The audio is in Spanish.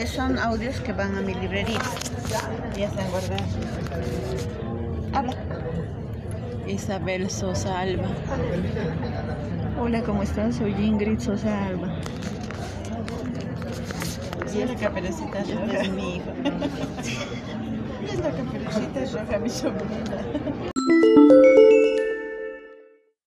Eh, son audios que van a mi librería. Ya están guardados. Habla. Isabel Sosa Alba. Hola, ¿cómo estás? Soy Ingrid Sosa Alba. Sí, es la caperucita roja. Es mi hijo. es la caperucita roja, mi sobrina.